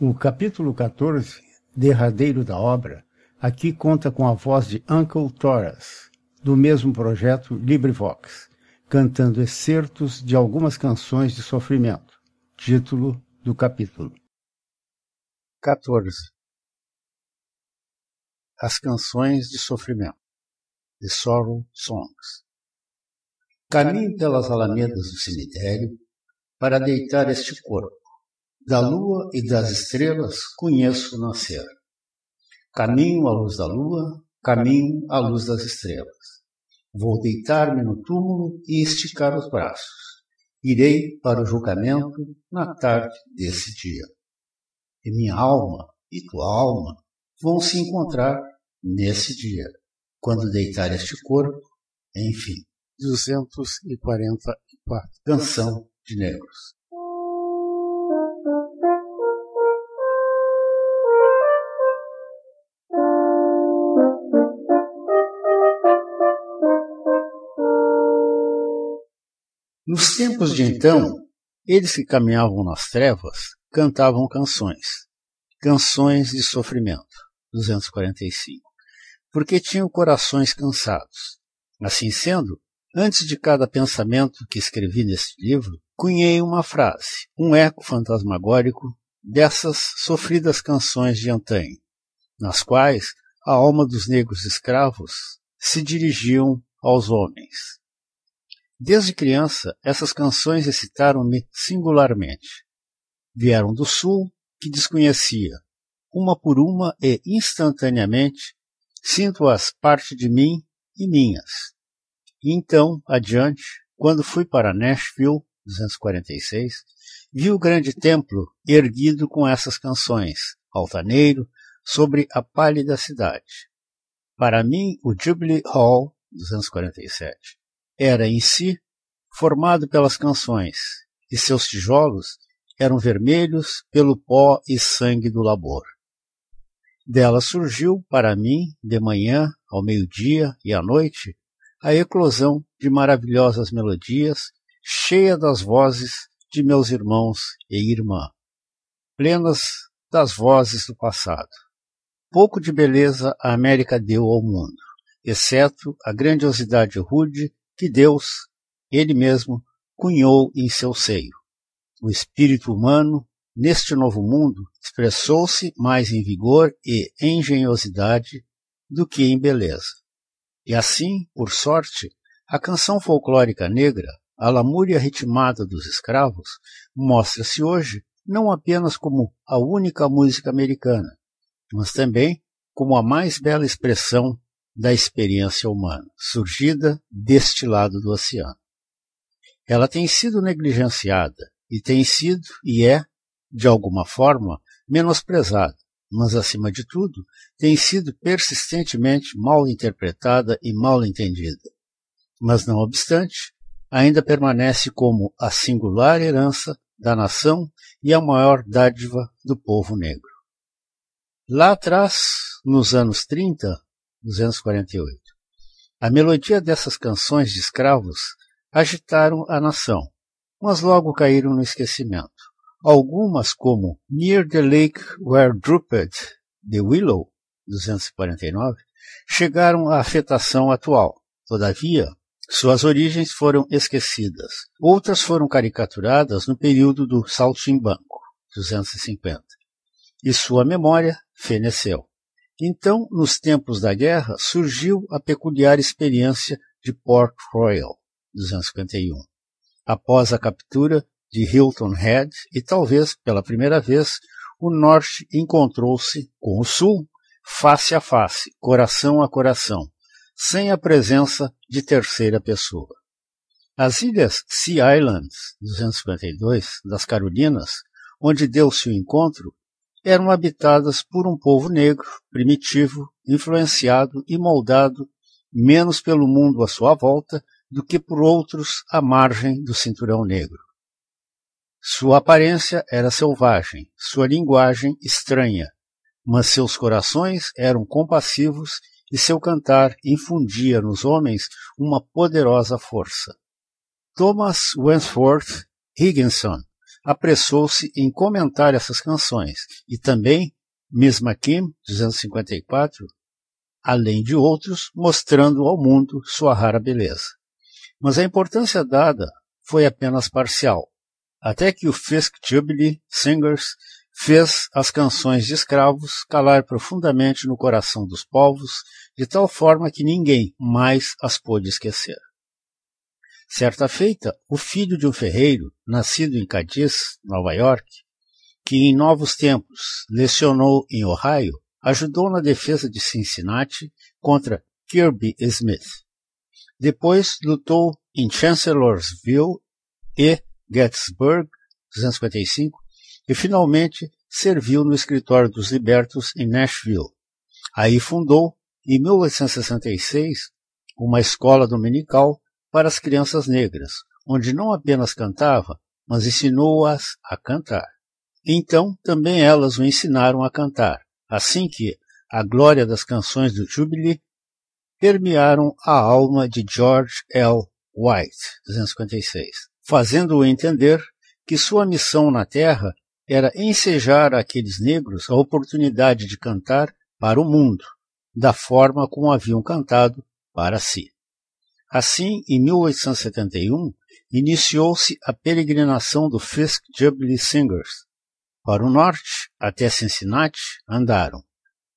O capítulo 14, derradeiro da obra, aqui conta com a voz de Uncle Thoras, do mesmo projeto LibriVox, cantando excertos de algumas canções de sofrimento. Título do capítulo. 14. As canções de sofrimento. The Sorrow Songs. Caminho pelas alamedas do cemitério para deitar este corpo da lua e das estrelas conheço nascer. Caminho à luz da lua, caminho à luz das estrelas. Vou deitar-me no túmulo e esticar os braços. Irei para o julgamento na tarde desse dia. E minha alma e tua alma vão se encontrar nesse dia, quando deitar este corpo, enfim. 244 Canção de Negros. Nos tempos de então, eles que caminhavam nas trevas cantavam canções, canções de sofrimento, 245, porque tinham corações cansados. Assim sendo, antes de cada pensamento que escrevi neste livro, cunhei uma frase, um eco fantasmagórico dessas sofridas canções de antanho, nas quais a alma dos negros escravos se dirigiam aos homens, Desde criança, essas canções excitaram-me singularmente. Vieram do sul, que desconhecia. Uma por uma e instantaneamente sinto-as parte de mim e minhas. E então, adiante, quando fui para Nashville, 246, vi o grande templo erguido com essas canções, altaneiro, sobre a pálida cidade. Para mim, o Jubilee Hall, 247, era em si formado pelas canções, e seus tijolos eram vermelhos pelo pó e sangue do labor. Dela surgiu, para mim, de manhã, ao meio-dia e à noite, a eclosão de maravilhosas melodias, cheia das vozes de meus irmãos e irmã, plenas das vozes do passado. Pouco de beleza a América deu ao mundo, exceto a grandiosidade rude que Deus, Ele mesmo, cunhou em seu seio. O espírito humano, neste novo mundo, expressou-se mais em vigor e engenhosidade do que em beleza. E assim, por sorte, a canção folclórica negra, a lamúria ritmada dos escravos, mostra-se hoje não apenas como a única música americana, mas também como a mais bela expressão da experiência humana, surgida deste lado do oceano. Ela tem sido negligenciada e tem sido e é, de alguma forma, menosprezada, mas acima de tudo, tem sido persistentemente mal interpretada e mal entendida. Mas não obstante, ainda permanece como a singular herança da nação e a maior dádiva do povo negro. Lá atrás, nos anos 30, 248. A melodia dessas canções de escravos agitaram a nação, mas logo caíram no esquecimento. Algumas, como Near the Lake Where Drooped the Willow, 249, chegaram à afetação atual. Todavia, suas origens foram esquecidas. Outras foram caricaturadas no período do Saltimbanco, 250, e sua memória feneceu. Então, nos tempos da guerra, surgiu a peculiar experiência de Port Royal, 251, após a captura de Hilton Head e talvez pela primeira vez o norte encontrou-se com o sul face a face, coração a coração, sem a presença de terceira pessoa. As ilhas Sea Islands, 252, das Carolinas, onde deu-se o encontro, eram habitadas por um povo negro, primitivo, influenciado e moldado menos pelo mundo à sua volta do que por outros à margem do cinturão negro. Sua aparência era selvagem, sua linguagem estranha, mas seus corações eram compassivos e seu cantar infundia nos homens uma poderosa força. Thomas Wentworth Higginson apressou-se em comentar essas canções e também Miss McKim, 254, além de outros, mostrando ao mundo sua rara beleza. Mas a importância dada foi apenas parcial, até que o Fisk Jubilee Singers fez as canções de escravos calar profundamente no coração dos povos, de tal forma que ninguém mais as pôde esquecer. Certa feita, o filho de um ferreiro, nascido em Cadiz, Nova York, que em novos tempos lecionou em Ohio, ajudou na defesa de Cincinnati contra Kirby Smith. Depois lutou em Chancellorsville e Gettysburg, 255, e finalmente serviu no escritório dos libertos em Nashville. Aí fundou, em 1866, uma escola dominical para as crianças negras, onde não apenas cantava, mas ensinou-as a cantar. Então também elas o ensinaram a cantar, assim que a glória das canções do Jubilee permearam a alma de George L. White, 256, fazendo-o entender que sua missão na Terra era ensejar àqueles negros a oportunidade de cantar para o mundo, da forma como haviam cantado para si. Assim, em 1871, iniciou-se a peregrinação do Fisk Jubilee Singers. Para o norte, até Cincinnati, andaram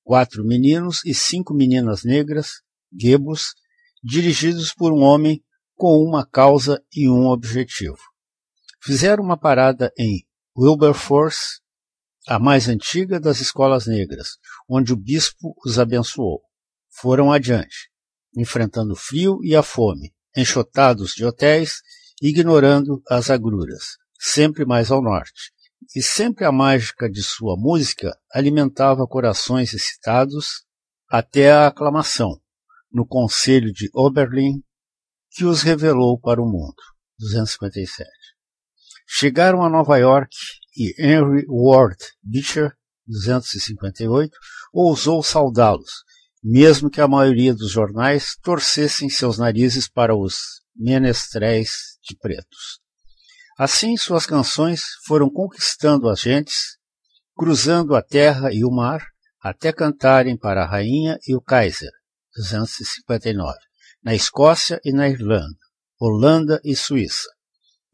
quatro meninos e cinco meninas negras, guebos, dirigidos por um homem com uma causa e um objetivo. Fizeram uma parada em Wilberforce, a mais antiga das escolas negras, onde o bispo os abençoou. Foram adiante, enfrentando o frio e a fome, enxotados de hotéis, ignorando as agruras, sempre mais ao norte. E sempre a mágica de sua música alimentava corações excitados até a aclamação, no conselho de Oberlin, que os revelou para o mundo. 257. Chegaram a Nova York e Henry Ward Beecher, 258, ousou saudá-los, mesmo que a maioria dos jornais torcessem seus narizes para os menestréis de pretos. Assim, suas canções foram conquistando as gentes, cruzando a terra e o mar, até cantarem para a rainha e o Kaiser, 259, na Escócia e na Irlanda, Holanda e Suíça.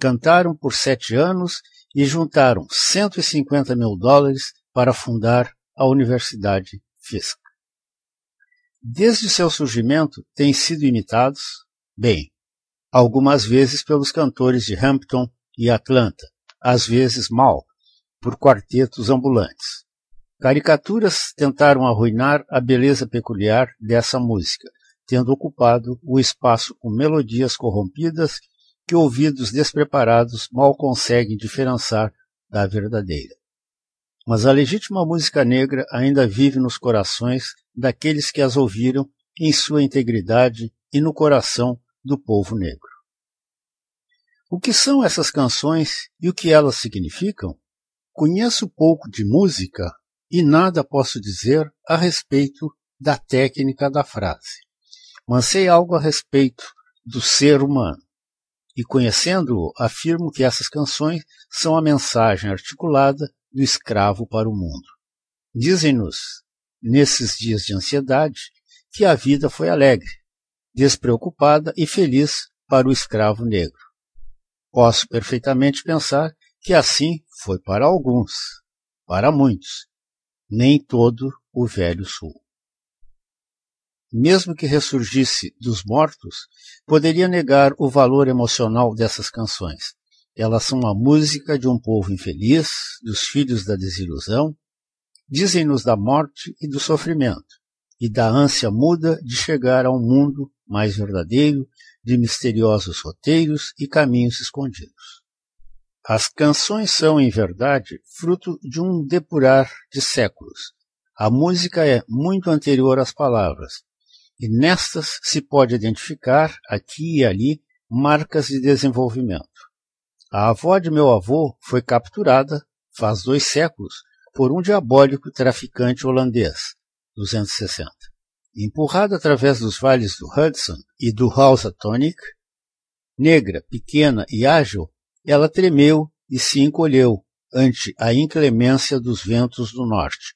Cantaram por sete anos e juntaram 150 mil dólares para fundar a Universidade Fisk. Desde seu surgimento, têm sido imitados, bem, algumas vezes pelos cantores de Hampton e Atlanta, às vezes mal, por quartetos ambulantes. Caricaturas tentaram arruinar a beleza peculiar dessa música, tendo ocupado o espaço com melodias corrompidas que ouvidos despreparados mal conseguem diferenciar da verdadeira. Mas a legítima música negra ainda vive nos corações daqueles que as ouviram em sua integridade e no coração do povo negro. O que são essas canções e o que elas significam? Conheço pouco de música e nada posso dizer a respeito da técnica da frase, mas sei algo a respeito do ser humano. E conhecendo-o, afirmo que essas canções são a mensagem articulada do escravo para o mundo. Dizem-nos nesses dias de ansiedade, que a vida foi alegre, despreocupada e feliz para o escravo negro. Posso perfeitamente pensar que assim foi para alguns, para muitos, nem todo o Velho Sul. Mesmo que ressurgisse dos mortos, poderia negar o valor emocional dessas canções. Elas são a música de um povo infeliz, dos filhos da desilusão, dizem-nos da morte e do sofrimento, e da ânsia muda de chegar a um mundo mais verdadeiro, de misteriosos roteiros e caminhos escondidos. As canções são, em verdade, fruto de um depurar de séculos. A música é muito anterior às palavras, e nestas se pode identificar, aqui e ali, marcas de desenvolvimento. A avó de meu avô foi capturada, faz dois séculos, por um diabólico traficante holandês, 260. Empurrada através dos vales do Hudson e do Housatonic, negra, pequena e ágil, ela tremeu e se encolheu ante a inclemência dos ventos do norte.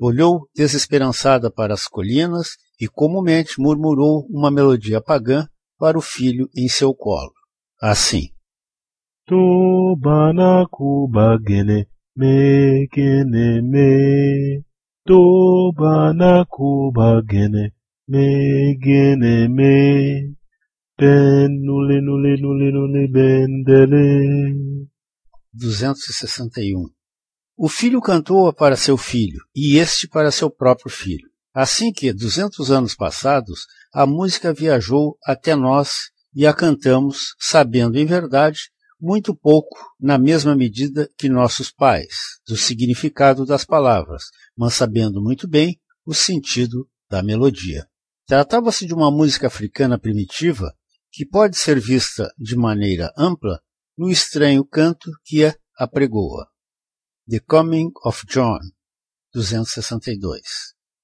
Olhou desesperançada para as colinas e comumente murmurou uma melodia pagã para o filho em seu colo. Assim. Tobanakuba-gene, me-gene me. Tobanakuba-gene, me-gene me. Ben nule nule nule nule bendele. 261. O filho cantou para seu filho, e este para seu próprio filho. Assim que, duzentos anos passados, a música viajou até nós e a cantamos, sabendo em verdade muito pouco, na mesma medida que nossos pais, do significado das palavras, mas sabendo muito bem o sentido da melodia. Tratava-se de uma música africana primitiva que pode ser vista de maneira ampla no estranho canto que a apregoa. The Coming of John, 262.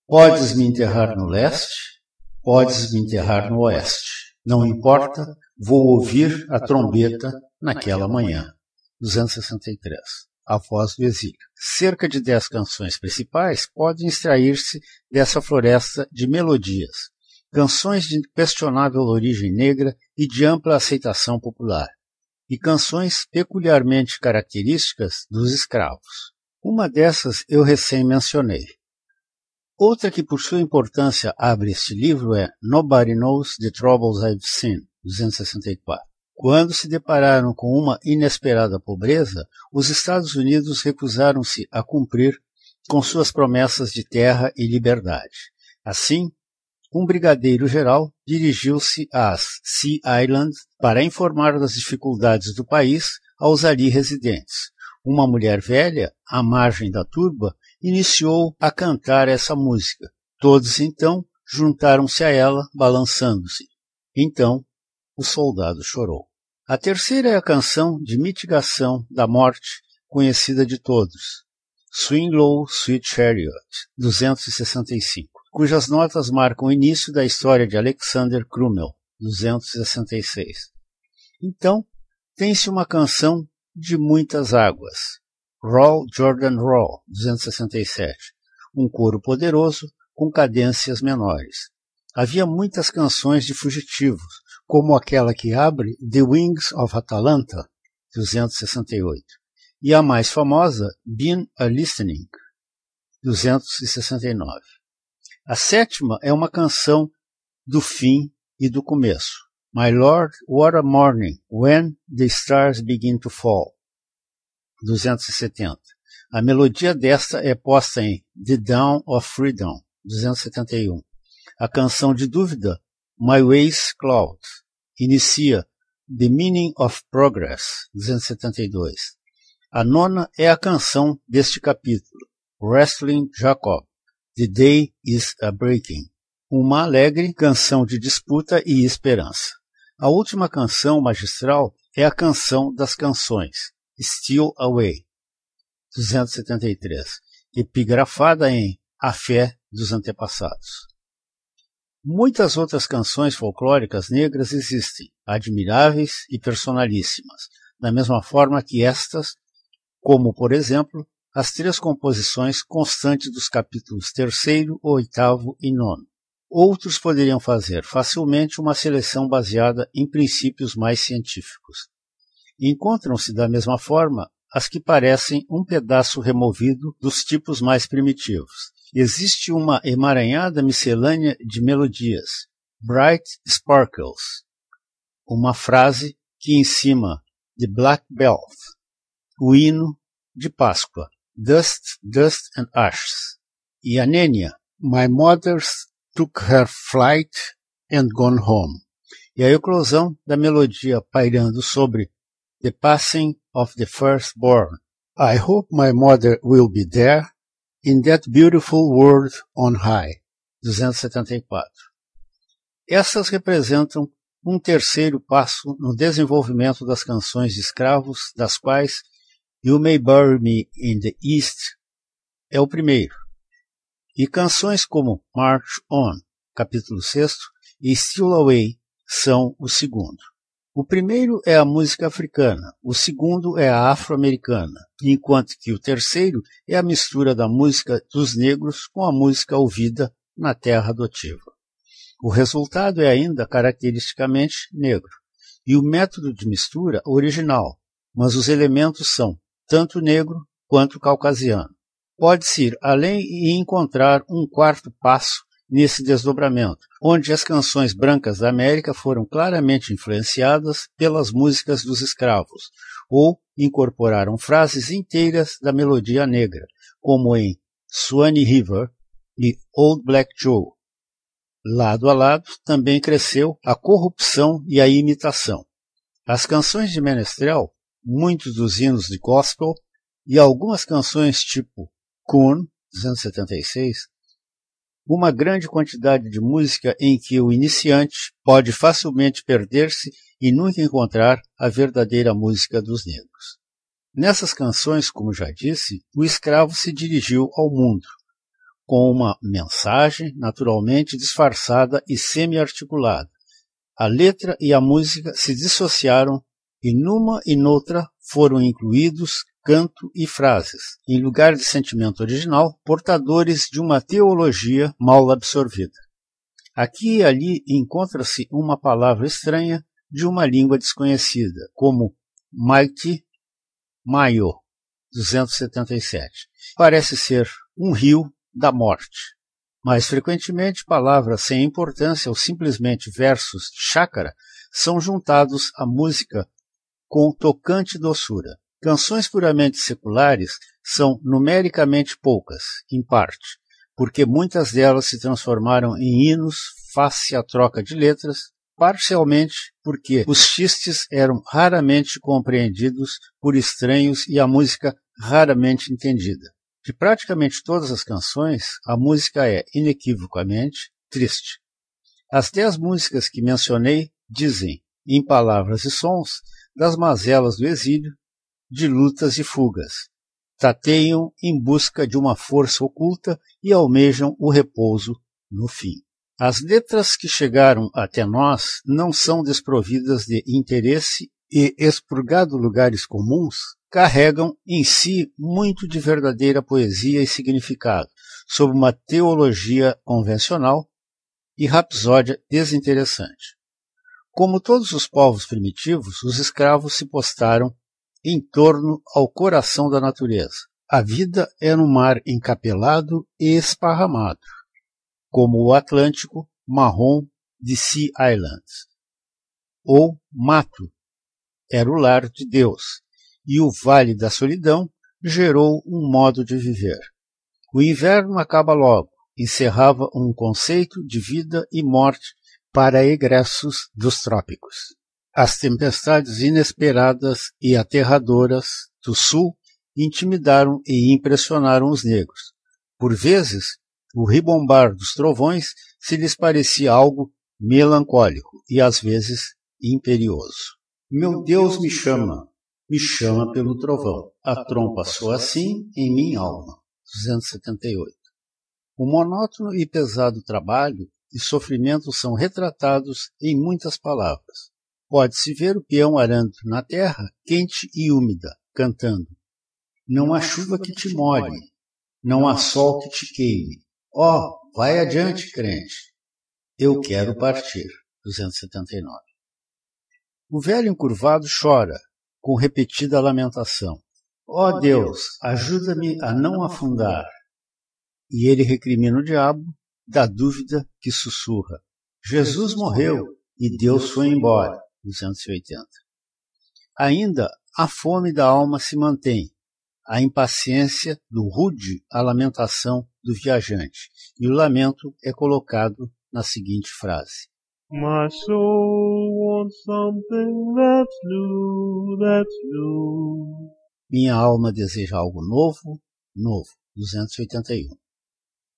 Podes me enterrar no leste, podes me enterrar no oeste. Não importa, vou ouvir a trombeta naquela manhã. 263. A voz do exílio. Cerca de dez canções principais podem extrair-se dessa floresta de melodias, canções de questionável origem negra e de ampla aceitação popular e canções peculiarmente características dos escravos. Uma dessas eu recém mencionei. Outra que por sua importância abre este livro é Nobody Knows the Troubles I've Seen, 264. Quando se depararam com uma inesperada pobreza, os Estados Unidos recusaram-se a cumprir com suas promessas de terra e liberdade. Assim, um brigadeiro-geral dirigiu-se às Sea Islands para informar das dificuldades do país aos ali residentes. Uma mulher velha, à margem da turba, iniciou a cantar essa música. Todos então juntaram-se a ela, balançando-se. Então, o soldado chorou. A terceira é a canção de mitigação da morte, conhecida de todos. Swing Low, Sweet Chariot, 265 cujas notas marcam o início da história de Alexander Crummell, 266. Então, tem-se uma canção de muitas águas, Raw Jordan Raw, 267, um coro poderoso com cadências menores. Havia muitas canções de fugitivos, como aquela que abre The Wings of Atalanta, 268, e a mais famosa, Been a Listening, 269. A sétima é uma canção do fim e do começo. My Lord, what a morning, when the stars begin to fall. 270. A melodia desta é posta em The Dawn of Freedom, 271. A canção de dúvida, My Ways Cloud, inicia The Meaning of Progress, 272. A nona é a canção deste capítulo, Wrestling Jacob, The Day is a Breaking, uma alegre canção de disputa e esperança. A última canção magistral é a canção das canções, Still Away, 273, epigrafada em A Fé dos Antepassados. Muitas outras canções folclóricas negras existem, admiráveis e personalíssimas, da mesma forma que estas, como, por exemplo, as três composições constantes dos capítulos 3, 8 e 9. Outros poderiam fazer facilmente uma seleção baseada em princípios mais científicos. Encontram-se da mesma forma as que parecem um pedaço removido dos tipos mais primitivos. Existe uma emaranhada miscelânea de melodias, Bright Sparkles, uma frase que em cima de Black Belt, o hino de Páscoa, Dust, Dust and Ashes. E a Nênia, My Mother's Took Her Flight and Gone Home. E a eclosão da melodia pairando sobre The Passing of the Firstborn. I hope my mother will be there in that beautiful world on high. 274. Essas representam um terceiro passo no desenvolvimento das canções de escravos, das quais You May Bury Me in the East é o primeiro. E canções como March On, capítulo 6, e Still Away são o segundo. O primeiro é a música africana, o segundo é a afro-americana, enquanto que o terceiro é a mistura da música dos negros com a música ouvida na terra adotiva. O resultado é ainda caracteristicamente negro, e o método de mistura original, mas os elementos são tanto negro quanto caucasiano. Pode-se ir além e encontrar um quarto passo nesse desdobramento, onde as canções brancas da América foram claramente influenciadas pelas músicas dos escravos, ou incorporaram frases inteiras da melodia negra, como em Swanee River e Old Black Joe. Lado a lado também cresceu a corrupção e a imitação. As canções de menestrel, muitos dos hinos de gospel e algumas canções tipo Kuhn, 276, uma grande quantidade de música em que o iniciante pode facilmente perder-se e nunca encontrar a verdadeira música dos negros. Nessas canções, como já disse, o escravo se dirigiu ao mundo, com uma mensagem naturalmente disfarçada e semi-articulada. A letra e a música se dissociaram e numa e noutra foram incluídos canto e frases, em lugar de sentimento original, portadores de uma teologia mal absorvida. Aqui e ali encontra-se uma palavra estranha de uma língua desconhecida, como Mighty Mayo, 277. Parece ser um rio da morte. Mais frequentemente, palavras sem importância ou simplesmente versos de chácara são juntados à música com tocante doçura. Canções puramente seculares são numericamente poucas, em parte, porque muitas delas se transformaram em hinos face à troca de letras, parcialmente porque os xistes eram raramente compreendidos por estranhos e a música raramente entendida. De praticamente todas as canções, a música é inequivocamente triste. As dez músicas que mencionei dizem, em palavras e sons, das mazelas do exílio, de lutas e fugas. Tateiam em busca de uma força oculta e almejam o repouso no fim. As letras que chegaram até nós não são desprovidas de interesse e, expurgado lugares comuns, carregam em si muito de verdadeira poesia e significado, sob uma teologia convencional e rapsódia desinteressante. Como todos os povos primitivos, os escravos se postaram em torno ao coração da natureza. A vida é no mar encapelado e esparramado, como o Atlântico marrom de Sea Islands. Ou mato era o lar de Deus, e o Vale da Solidão gerou um modo de viver. O inverno acaba logo, encerrava um conceito de vida e morte para egressos dos trópicos. As tempestades inesperadas e aterradoras do sul intimidaram e impressionaram os negros. Por vezes, o ribombar dos trovões se lhes parecia algo melancólico e às vezes imperioso. Meu Deus me chama, me chama pelo trovão. A trompa soa assim em minha alma. 278. O monótono e pesado trabalho e sofrimento são retratados em muitas palavras. Pode-se ver o peão arando na terra, quente e úmida, cantando. Não há chuva que te molhe, não há sol que te queime. Ó, oh, vai adiante, crente. Eu quero partir. 279. O velho encurvado chora, com repetida lamentação. Ó oh Deus, ajuda-me a não afundar. E ele recrimina o diabo da dúvida que sussurra. Jesus morreu e Deus foi embora. 280. Ainda a fome da alma se mantém, a impaciência do rude a lamentação do viajante, e o lamento é colocado na seguinte frase: My soul wants something that's new, that's new. Minha alma deseja algo novo, novo. 281.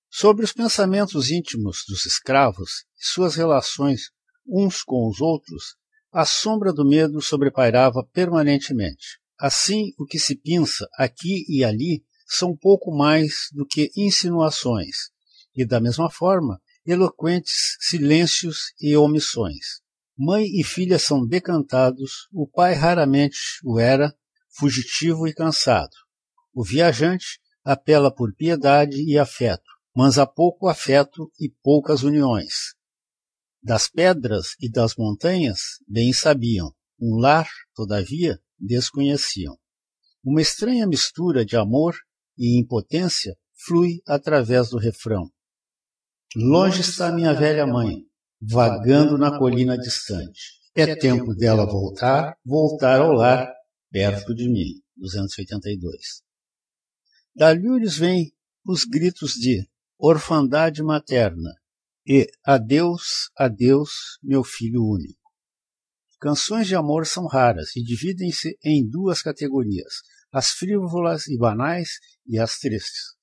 Sobre os pensamentos íntimos dos escravos e suas relações uns com os outros, a sombra do medo sobrepairava permanentemente. Assim, o que se pinça aqui e ali são pouco mais do que insinuações, e da mesma forma, eloquentes silêncios e omissões. Mãe e filha são decantados, o pai raramente o era, fugitivo e cansado. O viajante apela por piedade e afeto, mas há pouco afeto e poucas uniões. Das pedras e das montanhas, bem sabiam, um lar, todavia, desconheciam. Uma estranha mistura de amor e impotência flui através do refrão. Longe está minha velha mãe, vagando na colina distante. É tempo dela voltar, voltar ao lar, perto de mim. 282. Da Lures vêm os gritos de orfandade materna e adeus, adeus, meu filho único. Canções de amor são raras e dividem-se em duas categorias, as frívolas e banais e as tristes.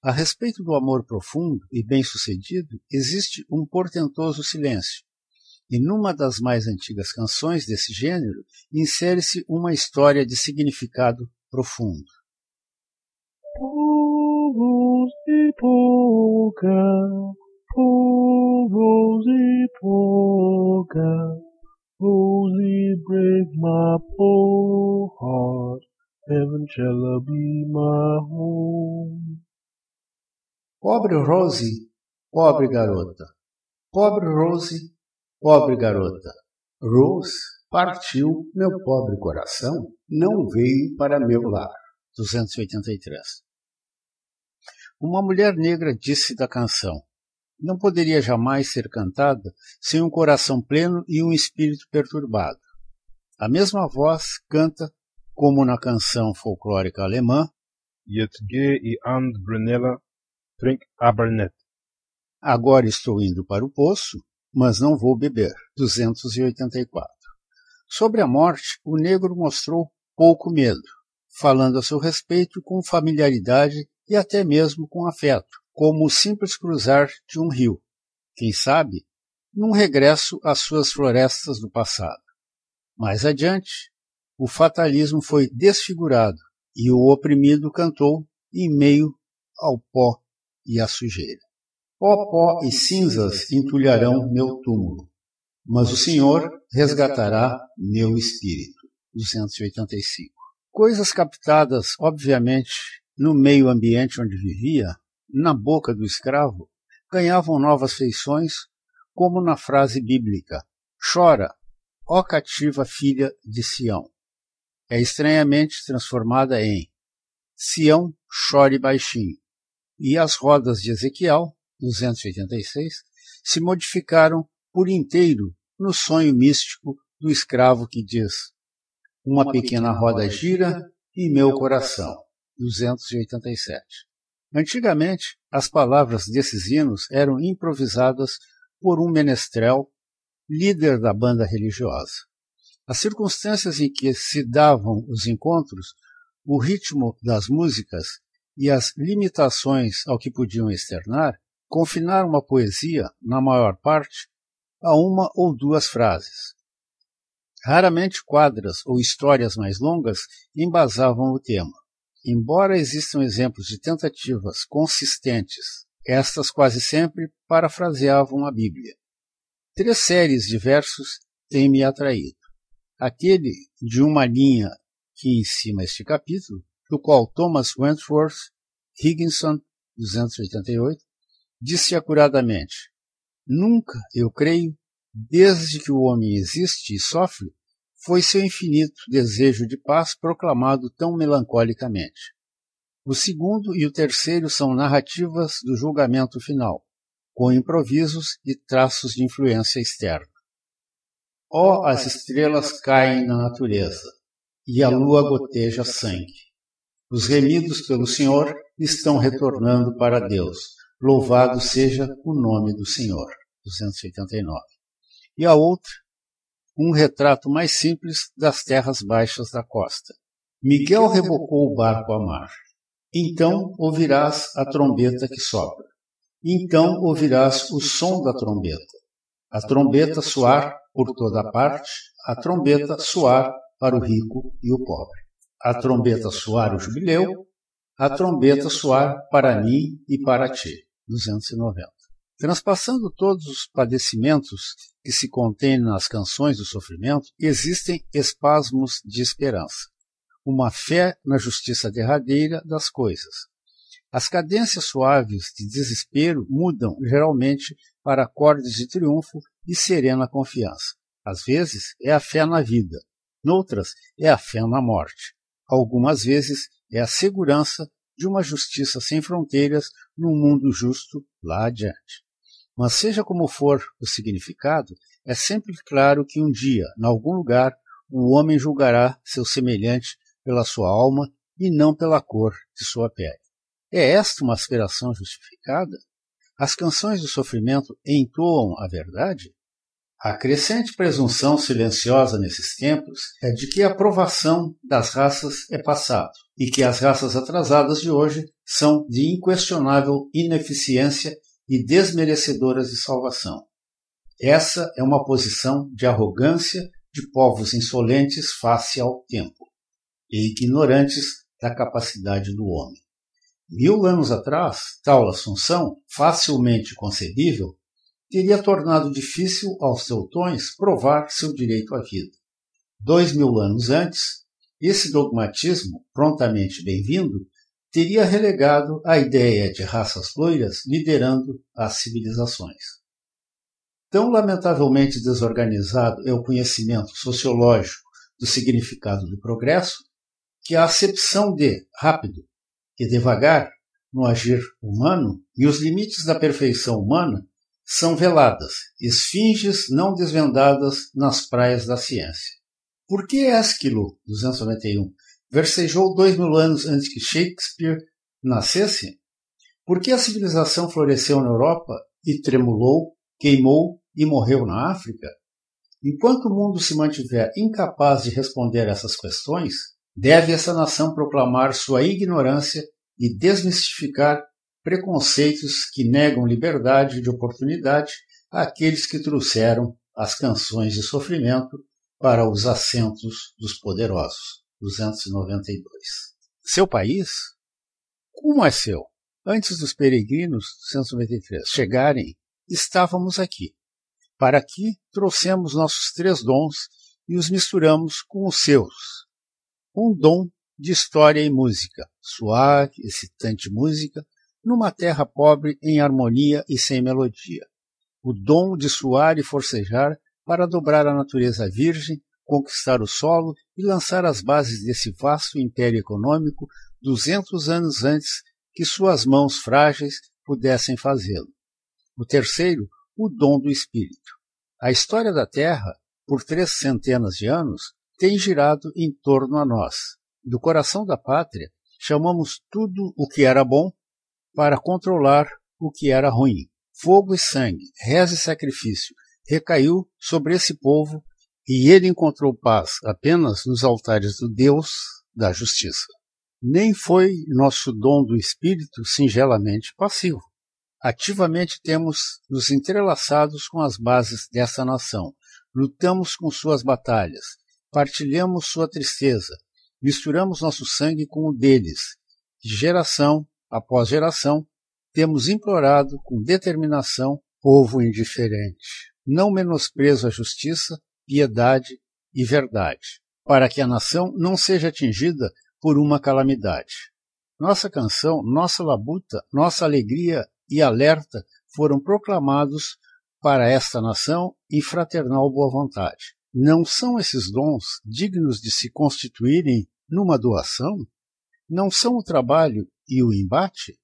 A respeito do amor profundo e bem-sucedido, existe um portentoso silêncio. E numa das mais antigas canções desse gênero, insere-se uma história de significado profundo. Povos de polka, de polka, Rosie break my poor heart, heaven shall be my home. Pobre Rose, pobre garota. Pobre Rose, pobre garota. Rose partiu, meu pobre coração não veio para meu lar. 283. Uma mulher negra disse da canção: Não poderia jamais ser cantada sem um coração pleno e um espírito perturbado. A mesma voz canta, como na canção folclórica alemã, Jetge e and Brunella Drink Abernet. Agora estou indo para o poço, mas não vou beber. 284. Sobre a morte, o negro mostrou pouco medo, falando a seu respeito com familiaridade e até mesmo com afeto, como o simples cruzar de um rio. Quem sabe, num regresso às suas florestas do passado. Mais adiante, o fatalismo foi desfigurado e o oprimido cantou em meio ao pó e a sujeira. Pó, pó e cinzas entulharão meu túmulo, mas o Senhor resgatará meu espírito. 285. Coisas captadas, obviamente, no meio ambiente onde vivia, na boca do escravo, ganhavam novas feições, como na frase bíblica: Chora, ó cativa filha de Sião. É estranhamente transformada em Sião, chore baixinho e as rodas de Ezequiel, 286, se modificaram por inteiro no sonho místico do escravo que diz: Uma pequena roda gira em meu coração, 287. Antigamente, as palavras desses hinos eram improvisadas por um menestrel, líder da banda religiosa. As circunstâncias em que se davam os encontros, o ritmo das músicas e as limitações ao que podiam externar confinaram a poesia, na maior parte, a uma ou duas frases. Raramente quadras ou histórias mais longas embasavam o tema. Embora existam exemplos de tentativas consistentes, estas quase sempre parafraseavam a Bíblia. Três séries de versos têm me atraído. Aquele de uma linha que encima este capítulo, do qual Thomas Wentworth Higginson, 288, disse acuradamente: Nunca, eu creio, desde que o homem existe e sofre, foi seu infinito desejo de paz proclamado tão melancolicamente. O segundo e o terceiro são narrativas do julgamento final, com improvisos e traços de influência externa. Ó, oh, as estrelas caem na natureza, e a lua goteja sangue. Os remidos pelo Senhor estão retornando para Deus. Louvado seja o nome do Senhor. 289. E a outra, um retrato mais simples das terras baixas da costa. Miguel rebocou o barco a mar. Então ouvirás a trombeta que sopra. Então ouvirás o som da trombeta. A trombeta soar por toda parte, a trombeta soar para o rico e o pobre a trombeta soar o jubileu, a trombeta soar para mim e para ti. 290. Transpassando todos os padecimentos que se contêm nas canções do sofrimento, existem espasmos de esperança, uma fé na justiça derradeira das coisas. As cadências suaves de desespero mudam geralmente para acordes de triunfo e serena confiança. Às vezes é a fé na vida, noutras é a fé na morte. Algumas vezes é a segurança de uma justiça sem fronteiras num mundo justo lá adiante. Mas seja como for o significado, é sempre claro que um dia, em algum lugar, o homem julgará seu semelhante pela sua alma e não pela cor de sua pele. É esta uma aspiração justificada? As canções do sofrimento entoam a verdade? A crescente presunção silenciosa nesses tempos é de que a aprovação das raças é passado e que as raças atrasadas de hoje são de inquestionável ineficiência e desmerecedoras de salvação. Essa é uma posição de arrogância de povos insolentes face ao tempo e ignorantes da capacidade do homem. Mil anos atrás, tal assunção, facilmente concebível, teria tornado difícil aos teutões provar seu direito à vida. Dois mil anos antes, esse dogmatismo, prontamente bem-vindo, teria relegado a ideia de raças loiras liderando as civilizações. Tão lamentavelmente desorganizado é o conhecimento sociológico do significado do progresso que a acepção de rápido e devagar no agir humano e os limites da perfeição humana são veladas, esfinges não desvendadas nas praias da ciência. Por que Ésquilo, 291, versejou dois mil anos antes que Shakespeare nascesse? Por que a civilização floresceu na Europa e tremulou, queimou e morreu na África? Enquanto o mundo se mantiver incapaz de responder essas questões, deve essa nação proclamar sua ignorância e desmistificar preconceitos que negam liberdade de oportunidade àqueles que trouxeram as canções de sofrimento para os assentos dos poderosos. 292. Seu país? Como é seu? Antes dos peregrinos 293 chegarem, estávamos aqui. Para aqui trouxemos nossos três dons e os misturamos com os seus. Um dom de história e música, suave, excitante música, numa terra pobre em harmonia e sem melodia. O dom de suar e forcejar para dobrar a natureza virgem conquistar o solo e lançar as bases desse vasto império econômico duzentos anos antes que suas mãos frágeis pudessem fazê-lo. O terceiro, o dom do espírito. A história da Terra, por três centenas de anos, tem girado em torno a nós. Do coração da pátria, chamamos tudo o que era bom para controlar o que era ruim. Fogo e sangue, reza e sacrifício recaiu sobre esse povo e ele encontrou paz apenas nos altares do Deus da justiça. Nem foi nosso dom do Espírito singelamente passivo. Ativamente temos nos entrelaçados com as bases dessa nação, lutamos com suas batalhas, partilhamos sua tristeza, misturamos nosso sangue com o deles. De geração após geração, temos implorado com determinação povo indiferente. Não menosprezo a justiça, piedade e verdade, para que a nação não seja atingida por uma calamidade. Nossa canção, nossa labuta, nossa alegria e alerta foram proclamados para esta nação em fraternal boa vontade. Não são esses dons dignos de se constituírem numa doação? Não são o trabalho e o embate?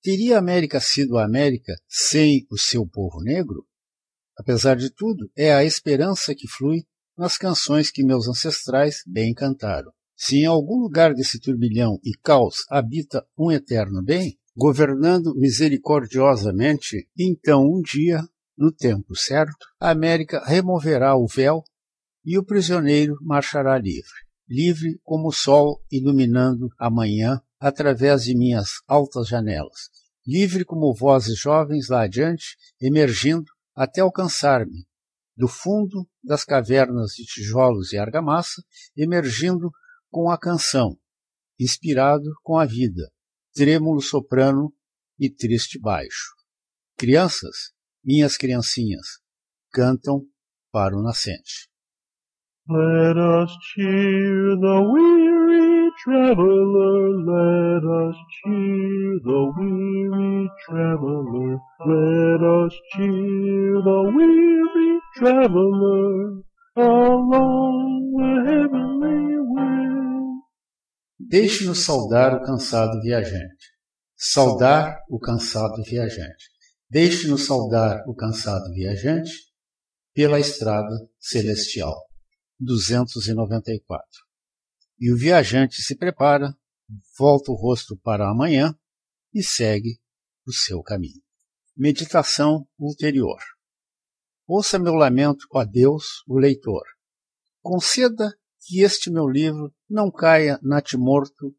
Teria a América sido a América sem o seu povo negro? Apesar de tudo, é a esperança que flui nas canções que meus ancestrais bem cantaram. Se em algum lugar desse turbilhão e caos habita um eterno bem, governando misericordiosamente, então um dia, no tempo certo, a América removerá o véu e o prisioneiro marchará livre, livre como o sol iluminando a manhã através de minhas altas janelas, livre como vozes jovens lá adiante, emergindo até alcançar-me, do fundo das cavernas de tijolos e argamassa, emergindo com a canção, inspirado com a vida, trêmulo soprano e triste baixo. Crianças, minhas criancinhas, cantam para o nascente. Let us cheer the weary traveler, let us cheer the weary traveler, let us cheer the weary traveler along the heavenly way. Deixe-nos saudar o cansado viajante. Saudar o cansado viajante. Deixe-nos saudar o cansado viajante pela estrada celestial. 294. E o viajante se prepara, volta o rosto para amanhã e segue o seu caminho. Meditação ulterior. Ouça meu lamento, ó Deus, o leitor. Conceda que este meu livro não caia natimorto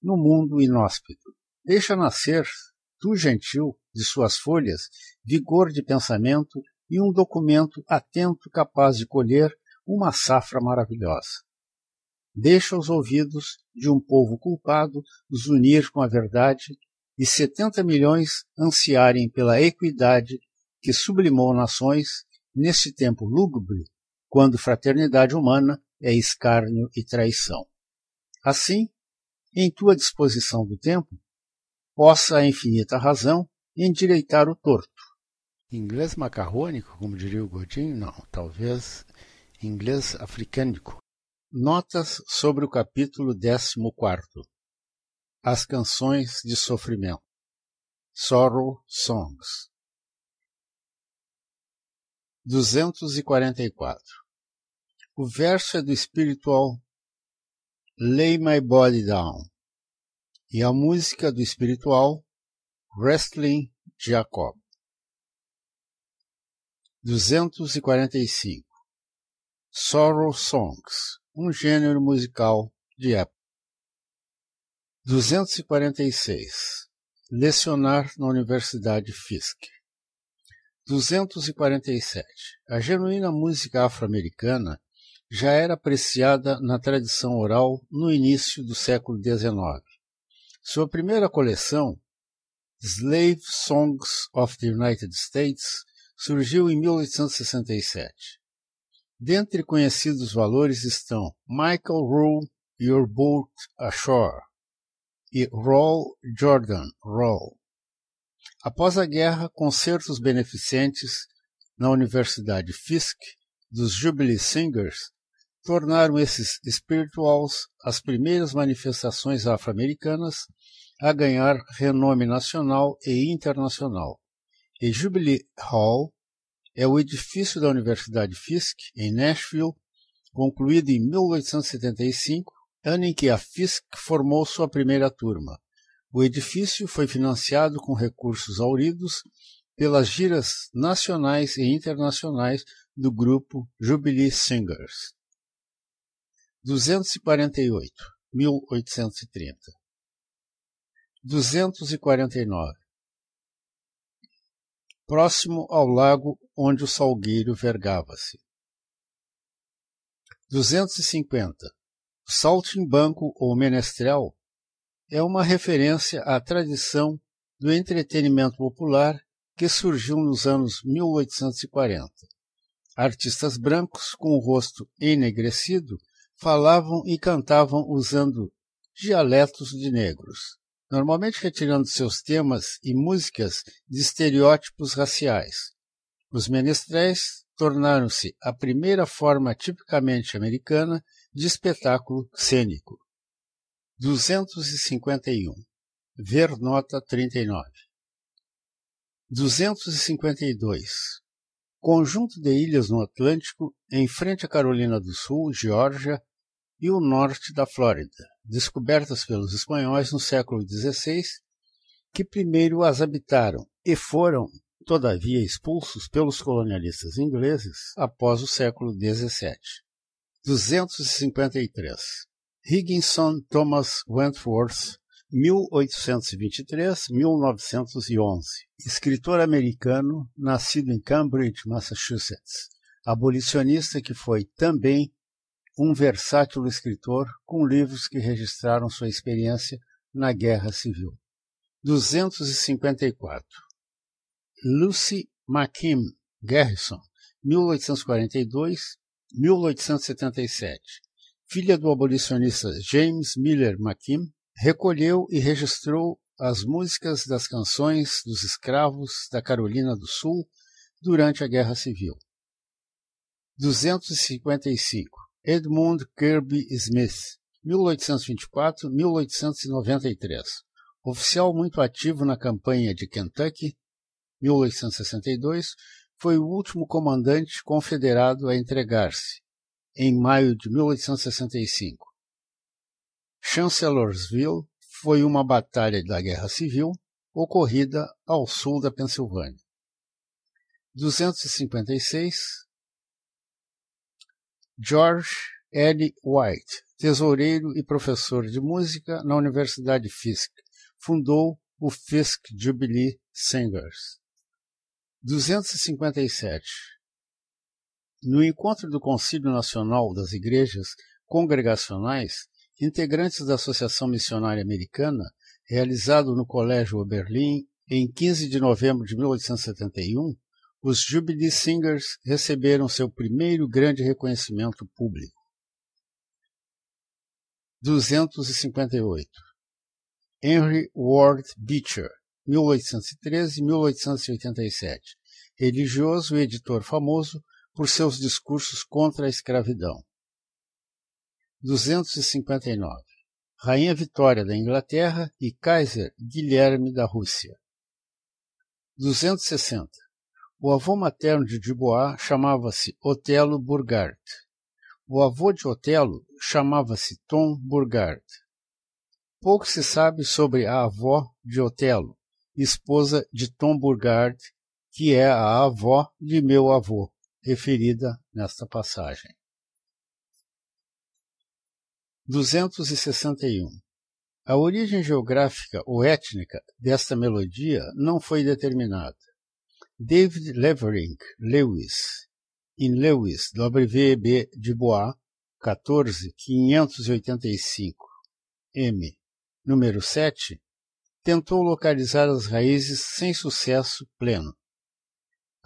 no mundo inóspito. Deixa nascer, tu gentil, de suas folhas, vigor de pensamento e um documento atento capaz de colher uma safra maravilhosa. Deixa os ouvidos de um povo culpado os unir com a verdade e setenta milhões ansiarem pela equidade que sublimou nações neste tempo lúgubre, quando fraternidade humana é escárnio e traição. Assim, em tua disposição do tempo, possa a infinita razão endireitar o torto. Inglês macarrônico, como diria o Godinho? Não, talvez inglês africânico. Notas sobre o capítulo 14. As canções de sofrimento. Sorrow Songs. 244. O verso é do espiritual Lay My Body Down e a música do espiritual Wrestling Jacob. 245. Sorrow Songs, um gênero musical de época. 246. Lecionar na Universidade Fisk. 247. A genuína música afro-americana já era apreciada na tradição oral no início do século XIX. Sua primeira coleção, Slave Songs of the United States, surgiu em 1867. Dentre conhecidos valores estão Michael Rowe, Your Boat Ashore e Roll Jordan, Roll. Após a guerra, concertos beneficentes na Universidade Fisk dos Jubilee Singers tornaram esses spirituals as primeiras manifestações afro-americanas a ganhar renome nacional e internacional. E Jubilee Hall é o edifício da Universidade Fisk, em Nashville, concluído em 1875, ano em que a Fisk formou sua primeira turma. O edifício foi financiado com recursos auridos pelas giras nacionais e internacionais do grupo Jubilee Singers. 248, 1830. 249 próximo ao lago onde o salgueiro vergava-se. 250. O saltimbanco ou menestrel é uma referência à tradição do entretenimento popular que surgiu nos anos 1840. Artistas brancos com o rosto enegrecido falavam e cantavam usando dialetos de negros normalmente retirando seus temas e músicas de estereótipos raciais. Os menestréis tornaram-se a primeira forma tipicamente americana de espetáculo cênico. 251. Ver nota 39. 252. Conjunto de ilhas no Atlântico, em frente à Carolina do Sul, Geórgia e o norte da Flórida, descobertas pelos espanhóis no século XVI, que primeiro as habitaram e foram, todavia, expulsos pelos colonialistas ingleses após o século XVII. 253. Higginson Thomas Wentworth, 1823-1911, escritor americano, nascido em Cambridge, Massachusetts, abolicionista que foi também um versátil escritor com livros que registraram sua experiência na Guerra Civil. 254. Lucy McKim Garrison, 1842-1877, filha do abolicionista James Miller McKim, recolheu e registrou as músicas das canções dos escravos da Carolina do Sul durante a Guerra Civil. 255. Edmund Kirby Smith, 1824-1893. Oficial muito ativo na campanha de Kentucky, 1862, foi o último comandante confederado a entregar-se, em maio de 1865. Chancellorsville foi uma batalha da Guerra Civil ocorrida ao sul da Pensilvânia. 256 George L. White, tesoureiro e professor de música na Universidade Fisk, fundou o Fisk Jubilee Singers. 257. No encontro do Concílio Nacional das Igrejas Congregacionais, integrantes da Associação Missionária Americana, realizado no Colégio Oberlin em 15 de novembro de 1871, os Jubilee Singers receberam seu primeiro grande reconhecimento público. 258. Henry Ward Beecher, 1813-1887, religioso e editor famoso por seus discursos contra a escravidão. 259. Rainha Vitória da Inglaterra e Kaiser Guilherme da Rússia. 260. O avô materno de Dubois chamava-se Otelo Burgard. O avô de Otelo chamava-se Tom Burgard. Pouco se sabe sobre a avó de Otelo, esposa de Tom Burgard, que é a avó de meu avô, referida nesta passagem. 261. A origem geográfica ou étnica desta melodia não foi determinada. David Levering Lewis, em Lewis, W.B. de Bois, 14585, M, número 7, tentou localizar as raízes sem sucesso pleno.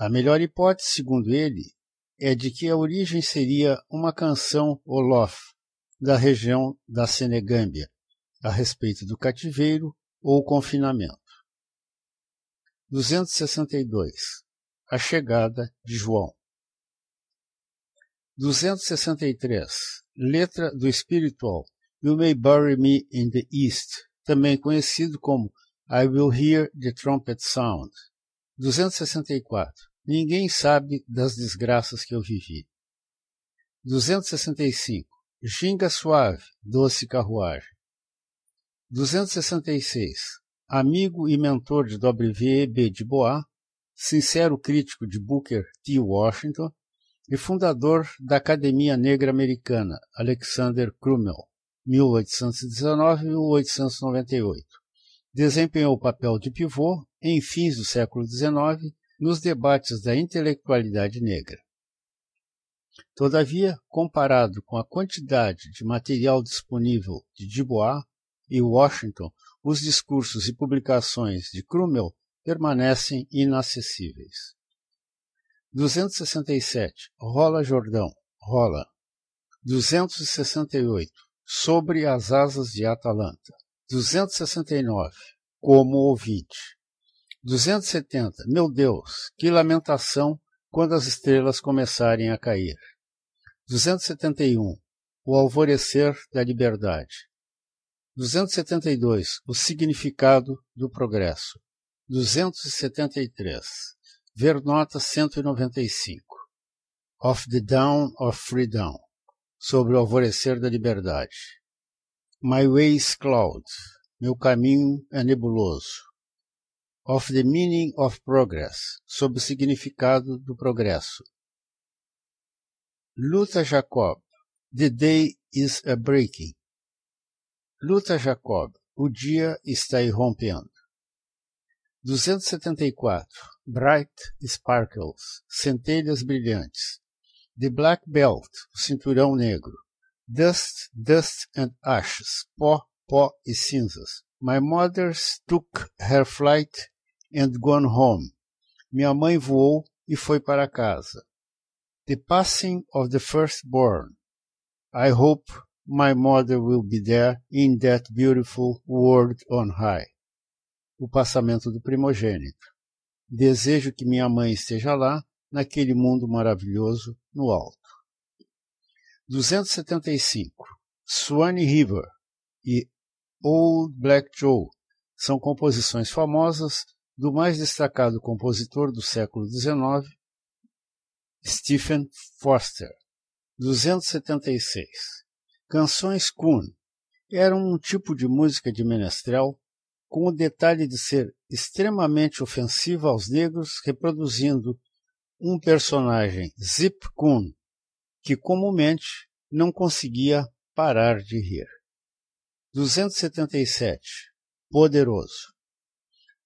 A melhor hipótese, segundo ele, é de que a origem seria uma canção Olof, da região da Senegâmbia, a respeito do cativeiro ou confinamento. 262. A chegada de João. 263. Letra do espiritual You May Bury Me in the East, também conhecido como I Will Hear the Trumpet Sound. 264. Ninguém sabe das desgraças que eu vivi. 265. Ginga suave, doce carruagem. 266. Amigo e mentor de W.E.B. de Bois, sincero crítico de Booker T. Washington e fundador da Academia Negra Americana, Alexander Crummell, 1819-1898. Desempenhou o papel de pivô, em fins do século XIX, nos debates da intelectualidade negra. Todavia, comparado com a quantidade de material disponível de Dubois e Washington, os discursos e publicações de Crummell permanecem inacessíveis. 267. Rola Jordão. Rola. 268. Sobre as asas de Atalanta. 269. Como ouvinte. 270. Meu Deus, que lamentação quando as estrelas começarem a cair. 271. O alvorecer da liberdade. 272. O significado do progresso. 273. Ver nota 195. Of the Dawn of Freedom. Sobre o alvorecer da liberdade. My way is cloud. Meu caminho é nebuloso of the meaning of progress, sob o significado do progresso. Luta Jacob, the day is a breaking. Luta Jacob, o dia está irrompendo. 274. Bright Sparkles, centelhas brilhantes. The Black Belt, o cinturão negro. Dust, Dust and Ashes, pó, pó e cinzas. My mother took her flight and gone home. minha mãe voou e foi para casa. The passing of the firstborn. I hope my mother will be there in that beautiful world on high. O passamento do primogênito. Desejo que minha mãe esteja lá, naquele mundo maravilhoso, no alto. 275. Swanee River e Old Black Joe são composições famosas do mais destacado compositor do século XIX, Stephen Foster. 276. Canções Coon eram um tipo de música de menestrel com o detalhe de ser extremamente ofensiva aos negros, reproduzindo um personagem Zip Coon, que comumente não conseguia parar de rir. 277. Poderoso.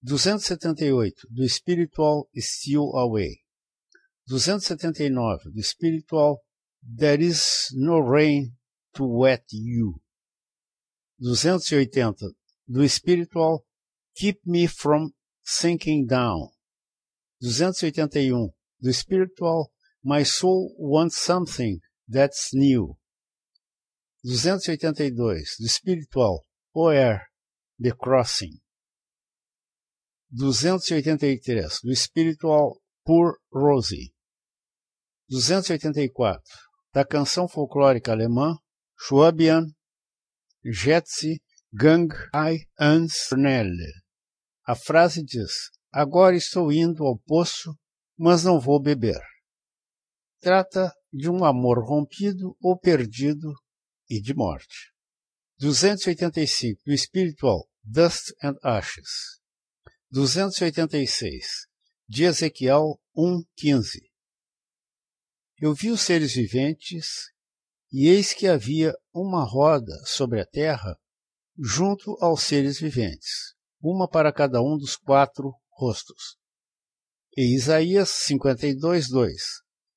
278. Do Spiritual Steal Away. 279. Do Spiritual There is no rain to wet you. 280. Do Spiritual Keep me from sinking down. 281. Do Spiritual My soul wants something that's new. 282. Do Spiritual Where The Crossing. 283. Do Spiritual Poor Rosie. 284. Da canção folclórica alemã Schwabian Jetzi Gang I ans Nelle. A frase diz: Agora estou indo ao poço, mas não vou beber. Trata de um amor rompido ou perdido e de morte. 285. Do Spiritual Dust and Ashes. 286. De Ezequiel 1:15. Eu vi os seres viventes, e eis que havia uma roda sobre a terra junto aos seres viventes, uma para cada um dos quatro rostos. E Isaías 52, 2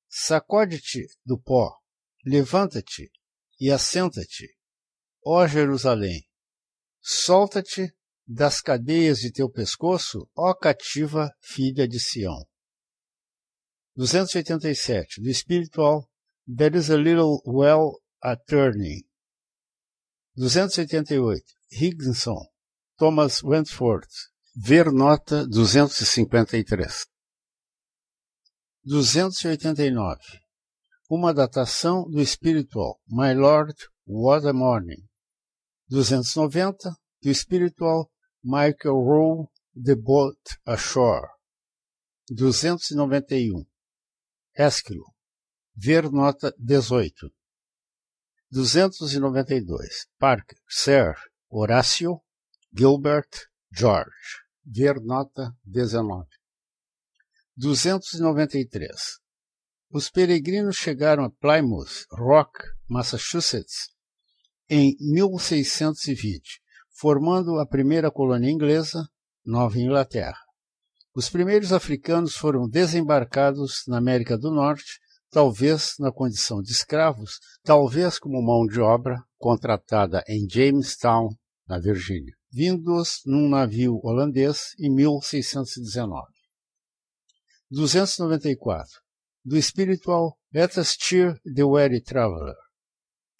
Sacode-te do pó, levanta-te e assenta-te, ó Jerusalém. Solta-te das cadeias de teu pescoço, ó cativa filha de Sião. 287. Do espiritual, There is a little well a turning. 288. Higginson, Thomas Wentworth. Ver nota 253. 289. Uma datação do espiritual, My Lord, What a Morning. 290. Do espiritual, Michael Rowe, The Boat Ashore. 291. Esquilo. Ver nota 18. 292. Parker, Sir, Horácio, Gilbert, George. Ver nota 19. 293. Os peregrinos chegaram a Plymouth Rock, Massachusetts, em 1620, formando a primeira colônia inglesa, Nova Inglaterra. Os primeiros africanos foram desembarcados na América do Norte, talvez na condição de escravos, talvez como mão de obra contratada em Jamestown, na Virgínia, vindos num navio holandês em 1619. 294. Do Spiritual Let Us Cheer the Weary Traveler.